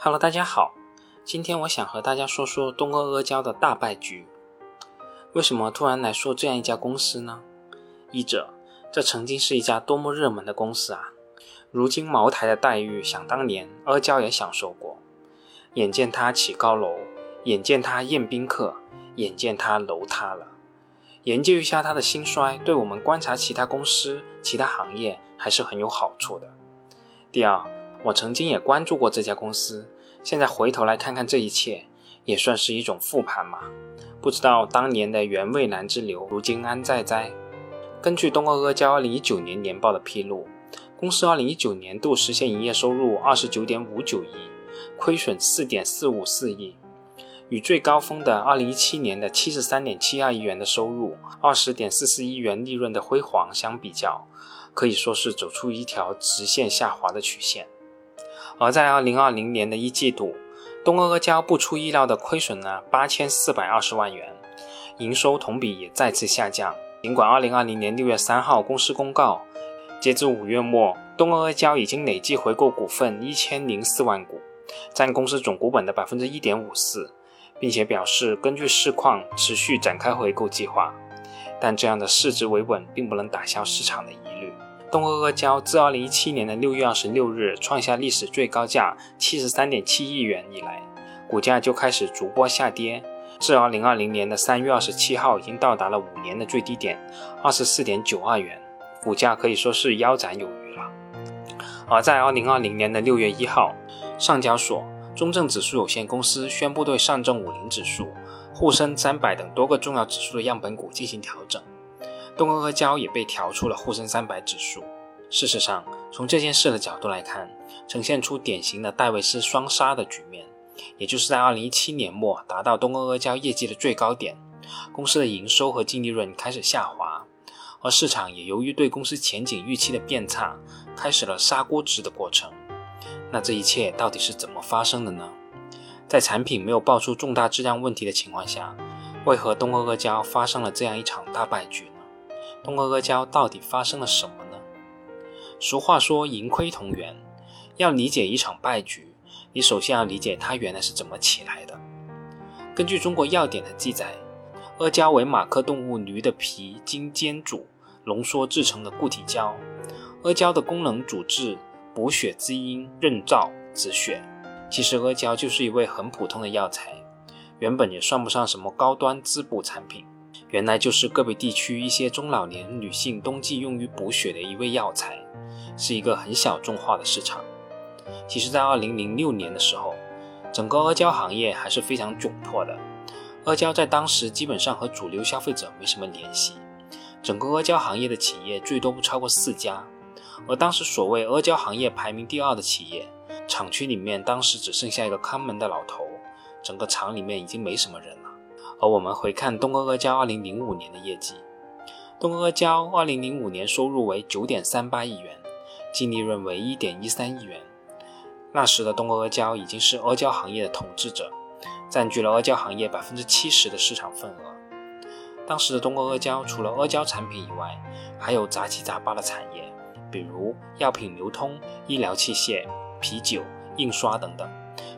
Hello，大家好，今天我想和大家说说东阿阿胶的大败局。为什么突然来说这样一家公司呢？一者，这曾经是一家多么热门的公司啊！如今茅台的待遇，想当年阿胶也享受过。眼见它起高楼，眼见它宴宾客，眼见它楼塌了。研究一下它的兴衰，对我们观察其他公司、其他行业还是很有好处的。第二，我曾经也关注过这家公司，现在回头来看看这一切，也算是一种复盘嘛。不知道当年的原味难之流，如今安在哉？根据东阿阿胶二零一九年年报的披露，公司二零一九年度实现营业收入二十九点五九亿，亏损四点四五四亿。与最高峰的二零一七年的七十三点七二亿元的收入、二十点四四亿元利润的辉煌相比较，可以说是走出一条直线下滑的曲线。而在二零二零年的一季度，东阿阿胶不出意料的亏损了八千四百二十万元，营收同比也再次下降。尽管二零二零年六月三号公司公告，截至五月末，东阿阿胶已经累计回购股份一千零四万股，占公司总股本的百分之一点五四。并且表示根据市况持续展开回购计划，但这样的市值维稳并不能打消市场的疑虑。东阿阿胶自2017年的6月26日创下历史最高价73.7亿元以来，股价就开始逐波下跌，至2020年的3月27号已经到达了五年的最低点24.92元，股价可以说是腰斩有余了。而在2020年的6月1号，上交所。中证指数有限公司宣布对上证五零指数、沪深三百等多个重要指数的样本股进行调整，东阿阿胶也被调出了沪深三百指数。事实上，从这件事的角度来看，呈现出典型的戴维斯双杀的局面，也就是在二零一七年末达到东阿阿胶业绩的最高点，公司的营收和净利润开始下滑，而市场也由于对公司前景预期的变差，开始了杀估值的过程。那这一切到底是怎么发生的呢？在产品没有爆出重大质量问题的情况下，为何东阿阿胶发生了这样一场大败局呢？东阿阿胶到底发生了什么呢？俗话说盈亏同源，要理解一场败局，你首先要理解它原来是怎么起来的。根据中国药典的记载，阿胶为马克动物驴的皮经煎煮浓缩制成的固体胶，阿胶的功能主治。补血滋阴、润燥止血。其实阿胶就是一味很普通的药材，原本也算不上什么高端滋补产品，原来就是个别地区一些中老年女性冬季用于补血的一味药材，是一个很小众化的市场。其实，在二零零六年的时候，整个阿胶行业还是非常窘迫的。阿胶在当时基本上和主流消费者没什么联系，整个阿胶行业的企业最多不超过四家。而当时所谓阿胶行业排名第二的企业，厂区里面当时只剩下一个看门的老头，整个厂里面已经没什么人了。而我们回看东阿阿胶2005年的业绩，东阿阿胶2005年收入为9.38亿元，净利润为1.13亿元。那时的东阿阿胶已经是阿胶行业的统治者，占据了阿胶行业百分之七十的市场份额。当时的东阿阿胶除了阿胶产品以外，还有杂七杂八的产业。比如药品流通、医疗器械、啤酒、印刷等等，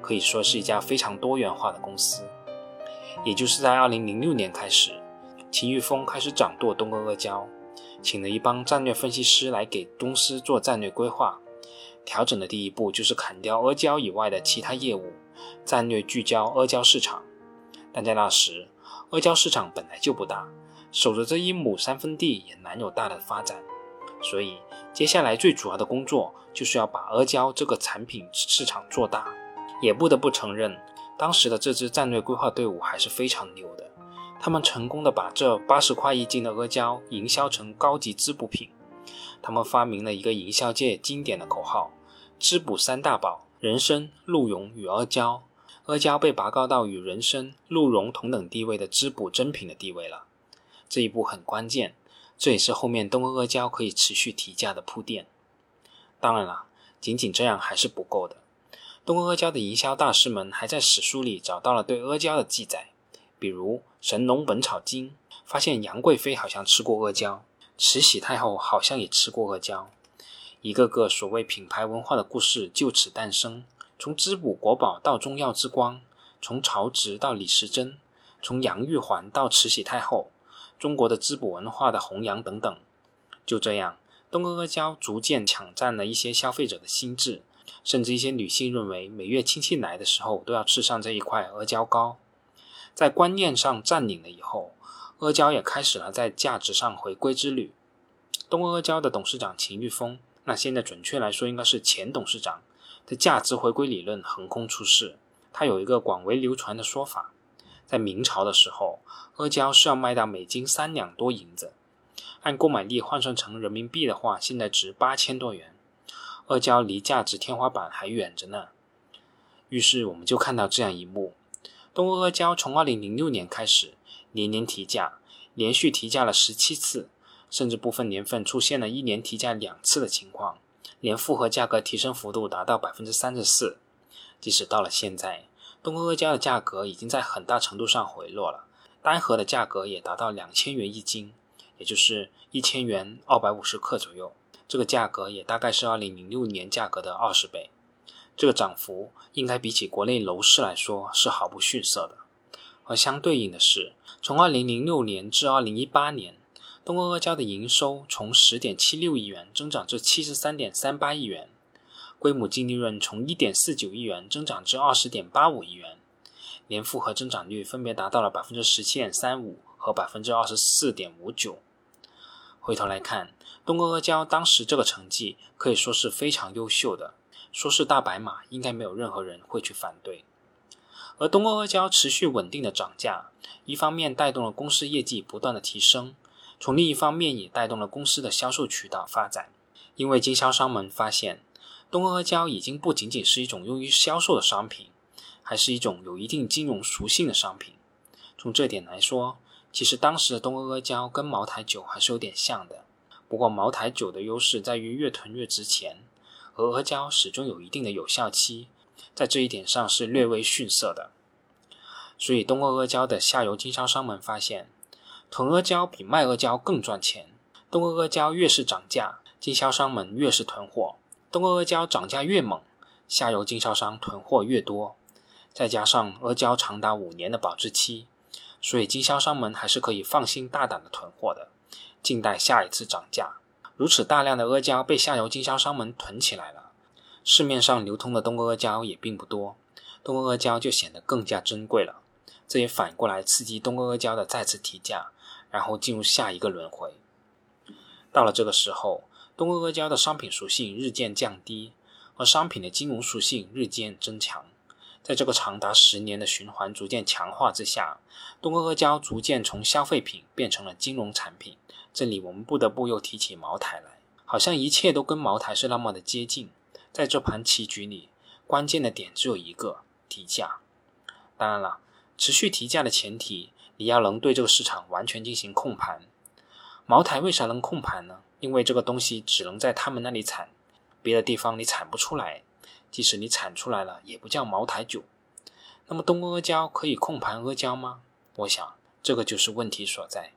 可以说是一家非常多元化的公司。也就是在二零零六年开始，秦玉峰开始掌舵东阿阿胶，请了一帮战略分析师来给公司做战略规划。调整的第一步就是砍掉阿胶以外的其他业务，战略聚焦阿胶市场。但在那时，阿胶市场本来就不大，守着这一亩三分地也难有大的发展。所以，接下来最主要的工作就是要把阿胶这个产品市场做大。也不得不承认，当时的这支战略规划队伍还是非常牛的。他们成功的把这八十块一斤的阿胶营销成高级滋补品。他们发明了一个营销界经典的口号：“滋补三大宝：人参、鹿茸与阿胶。”阿胶被拔高到与人参、鹿茸同等地位的滋补珍品的地位了。这一步很关键。这也是后面东阿阿胶可以持续提价的铺垫。当然了，仅仅这样还是不够的。东阿阿胶的营销大师们还在史书里找到了对阿胶的记载，比如《神农本草经》发现杨贵妃好像吃过阿胶，慈禧太后好像也吃过阿胶。一个个所谓品牌文化的故事就此诞生，从滋补国宝到中药之光，从曹植到李时珍，从杨玉环到慈禧太后，中国的滋补文化的弘扬等等。就这样，东阿阿胶逐渐抢占了一些消费者的心智，甚至一些女性认为每月亲戚来的时候都要吃上这一块阿胶糕。在观念上占领了以后，阿胶也开始了在价值上回归之旅。东阿阿胶的董事长秦玉峰，那现在准确来说应该是前董事长。的价值回归理论横空出世，它有一个广为流传的说法：在明朝的时候，阿胶是要卖到每斤三两多银子，按购买力换算成人民币的话，现在值八千多元。阿胶离价值天花板还远着呢。于是我们就看到这样一幕：东阿阿胶从二零零六年开始年年提价，连续提价了十七次，甚至部分年份出现了一年提价两次的情况。年复合价格提升幅度达到百分之三十四，即使到了现在，东阿阿胶的价格已经在很大程度上回落了，单盒的价格也达到两千元一斤，也就是一千元二百五十克左右。这个价格也大概是二零零六年价格的二十倍，这个涨幅应该比起国内楼市来说是毫不逊色的。而相对应的是，从二零零六年至二零一八年。东阿阿胶的营收从十点七六亿元增长至七十三点三八亿元，规模净利润从一点四九亿元增长至二十点八五亿元，年复合增长率分别达到了百分之十七点三五和百分之二十四点五九。回头来看，东阿阿胶当时这个成绩可以说是非常优秀的，说是大白马，应该没有任何人会去反对。而东阿阿胶持续稳定的涨价，一方面带动了公司业绩不断的提升。从另一方面，也带动了公司的销售渠道发展，因为经销商们发现，东阿阿胶已经不仅仅是一种用于销售的商品，还是一种有一定金融属性的商品。从这点来说，其实当时的东阿阿胶跟茅台酒还是有点像的。不过，茅台酒的优势在于越囤越值钱，而阿胶始终有一定的有效期，在这一点上是略微逊色的。所以，东阿阿胶的下游经销商们发现。囤阿胶比卖阿胶更赚钱。东阿阿胶越是涨价，经销商们越是囤货；东阿阿胶涨价越猛，下游经销商囤货越多。再加上阿胶长达五年的保质期，所以经销商们还是可以放心大胆的囤货的，静待下一次涨价。如此大量的阿胶被下游经销商们囤起来了，市面上流通的东阿阿胶也并不多，东阿阿胶就显得更加珍贵了。这也反过来刺激东阿阿胶的再次提价。然后进入下一个轮回。到了这个时候，东阿阿胶的商品属性日渐降低，而商品的金融属性日渐增强。在这个长达十年的循环逐渐强化之下，东阿阿胶逐渐从消费品变成了金融产品。这里我们不得不又提起茅台来，好像一切都跟茅台是那么的接近。在这盘棋局里，关键的点只有一个：提价。当然了，持续提价的前提。你要能对这个市场完全进行控盘，茅台为啥能控盘呢？因为这个东西只能在他们那里产，别的地方你产不出来，即使你产出来了，也不叫茅台酒。那么东阿阿胶可以控盘阿胶吗？我想这个就是问题所在。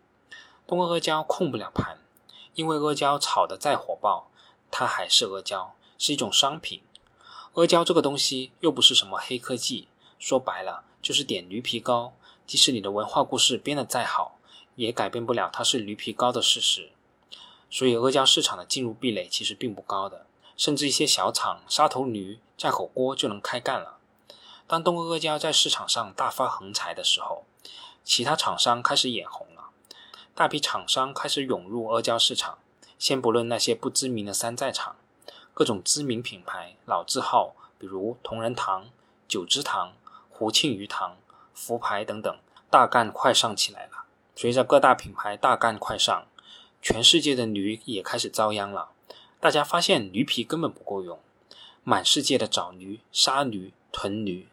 东阿阿胶控不了盘，因为阿胶炒得再火爆，它还是阿胶，是一种商品。阿胶这个东西又不是什么黑科技，说白了就是点驴皮膏。即使你的文化故事编得再好，也改变不了它是驴皮膏的事实。所以阿胶市场的进入壁垒其实并不高的，甚至一些小厂杀头驴架口锅就能开干了。当东阿阿胶在市场上大发横财的时候，其他厂商开始眼红了，大批厂商开始涌入阿胶市场。先不论那些不知名的山寨厂，各种知名品牌老字号，比如同仁堂、九芝堂、胡庆余堂。福牌等等大干快上起来了。随着各大品牌大干快上，全世界的驴也开始遭殃了。大家发现驴皮根本不够用，满世界的找驴、杀驴、囤驴。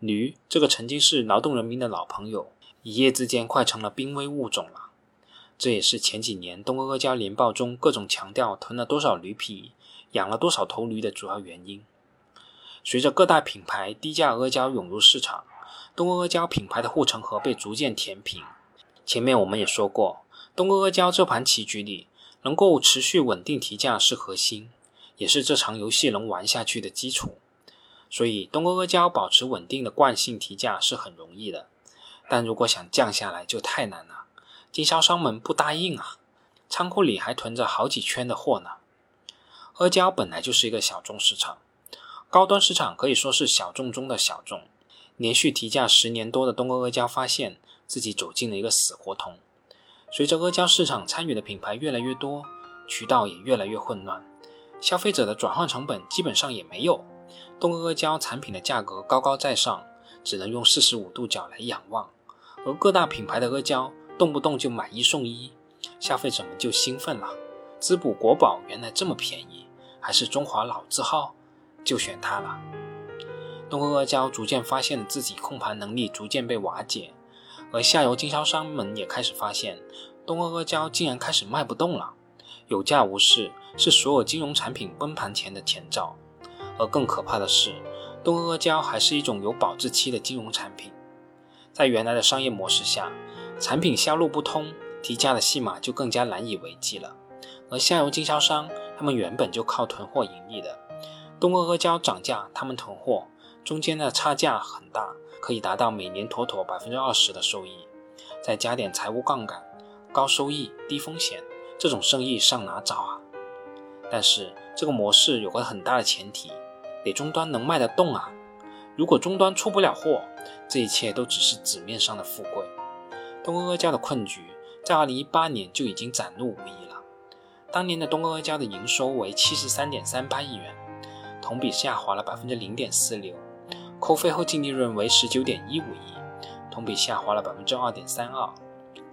驴这个曾经是劳动人民的老朋友，一夜之间快成了濒危物种了。这也是前几年东阿阿胶年报中各种强调囤了多少驴皮、养了多少头驴的主要原因。随着各大品牌低价阿胶涌入市场。东阿阿胶品牌的护城河被逐渐填平。前面我们也说过，东阿阿胶这盘棋局里，能够持续稳定提价是核心，也是这场游戏能玩下去的基础。所以东阿阿胶保持稳定的惯性提价是很容易的，但如果想降下来就太难了。经销商们不答应啊，仓库里还囤着好几圈的货呢。阿胶本来就是一个小众市场，高端市场可以说是小众中的小众。连续提价十年多的东阿阿胶发现自己走进了一个死胡同。随着阿胶市场参与的品牌越来越多，渠道也越来越混乱，消费者的转换成本基本上也没有。东阿阿胶产品的价格高高在上，只能用四十五度角来仰望，而各大品牌的阿胶。动不动就买一送一，消费者们就兴奋了。滋补国宝原来这么便宜，还是中华老字号，就选它了。东阿阿胶逐渐发现自己控盘能力逐渐被瓦解，而下游经销商们也开始发现，东阿阿胶竟然开始卖不动了。有价无市是所有金融产品崩盘前的前兆，而更可怕的是，东阿阿胶还是一种有保质期的金融产品，在原来的商业模式下。产品销路不通，提价的戏码就更加难以为继了。而下游经销商，他们原本就靠囤货盈利的，东阿阿胶涨价，他们囤货，中间的差价很大，可以达到每年妥妥百分之二十的收益，再加点财务杠杆，高收益低风险，这种生意上哪找啊？但是这个模式有个很大的前提，得终端能卖得动啊！如果终端出不了货，这一切都只是纸面上的富贵。东阿阿胶的困局在二零一八年就已经展露无遗了。当年的东阿阿胶的营收为七十三点三八亿元，同比下滑了百分之零点四六，扣费后净利润为十九点一五亿，同比下滑了百分之二点三二。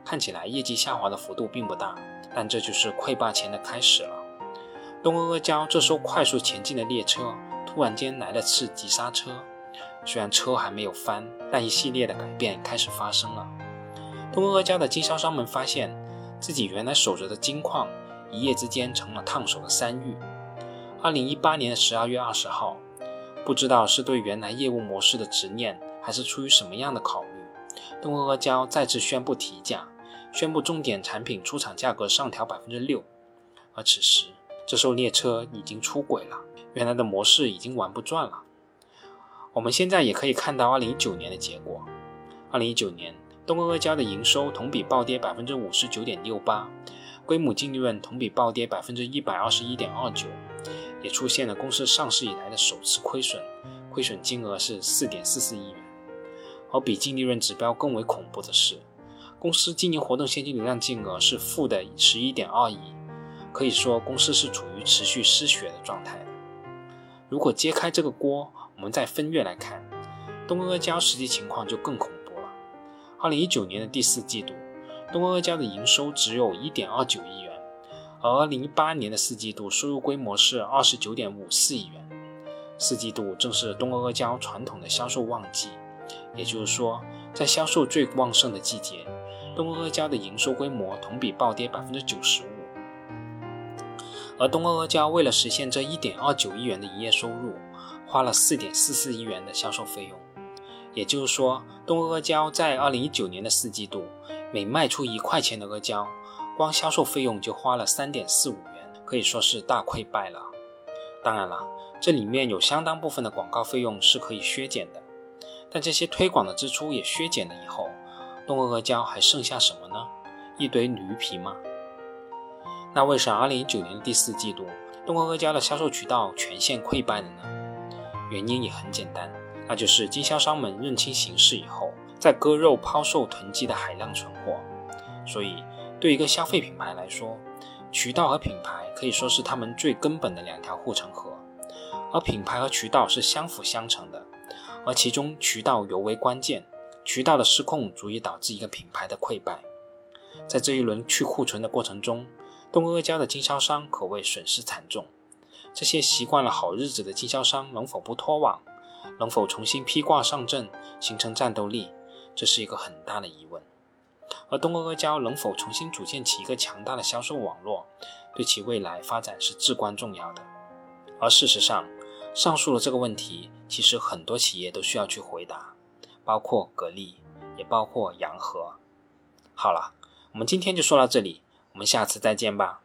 看起来业绩下滑的幅度并不大，但这就是溃坝前的开始了。东阿阿胶这艘快速前进的列车突然间来了次急刹车，虽然车还没有翻，但一系列的改变开始发生了。东阿阿胶的经销商们发现自己原来守着的金矿，一夜之间成了烫手的山芋。二零一八年十二月二十号，不知道是对原来业务模式的执念，还是出于什么样的考虑，东阿阿胶再次宣布提价，宣布重点产品出厂价格上调百分之六。而此时，这艘列车已经出轨了，原来的模式已经玩不转了。我们现在也可以看到二零一九年的结果。二零一九年。东阿阿胶的营收同比暴跌百分之五十九点六八，规模净利润同比暴跌百分之一百二十一点二九，也出现了公司上市以来的首次亏损，亏损金额是四点四四亿元。而比净利润指标更为恐怖的是，公司经营活动现金流量净额是负的十一点二亿，可以说公司是处于持续失血的状态。如果揭开这个锅，我们再分月来看，东阿阿胶实际情况就更恐怖了。二零一九年的第四季度，东阿阿胶的营收只有一点二九亿元，而二零一八年的四季度收入规模是二十九点五四亿元。四季度正是东阿阿胶传统的销售旺季，也就是说，在销售最旺盛的季节，东阿阿胶的营收规模同比暴跌百分之九十五。而东阿阿胶为了实现这一点二九亿元的营业收入，花了四点四四亿元的销售费用。也就是说，东阿阿胶在二零一九年的四季度，每卖出一块钱的阿胶，光销售费用就花了三点四五元，可以说是大溃败了。当然了，这里面有相当部分的广告费用是可以削减的，但这些推广的支出也削减了以后，东阿阿胶还剩下什么呢？一堆驴皮吗？那为啥二零一九年第四季度，东阿阿胶的销售渠道全线溃败了呢？原因也很简单。那就是经销商们认清形势以后，在割肉抛售囤积的海量存货。所以，对一个消费品牌来说，渠道和品牌可以说是他们最根本的两条护城河。而品牌和渠道是相辅相成的，而其中渠道尤为关键。渠道的失控足以导致一个品牌的溃败。在这一轮去库存的过程中，东阿阿胶的经销商可谓损失惨重。这些习惯了好日子的经销商能否不脱网？能否重新披挂上阵，形成战斗力，这是一个很大的疑问。而东阿阿胶能否重新组建起一个强大的销售网络，对其未来发展是至关重要的。而事实上，上述的这个问题，其实很多企业都需要去回答，包括格力，也包括洋河。好了，我们今天就说到这里，我们下次再见吧。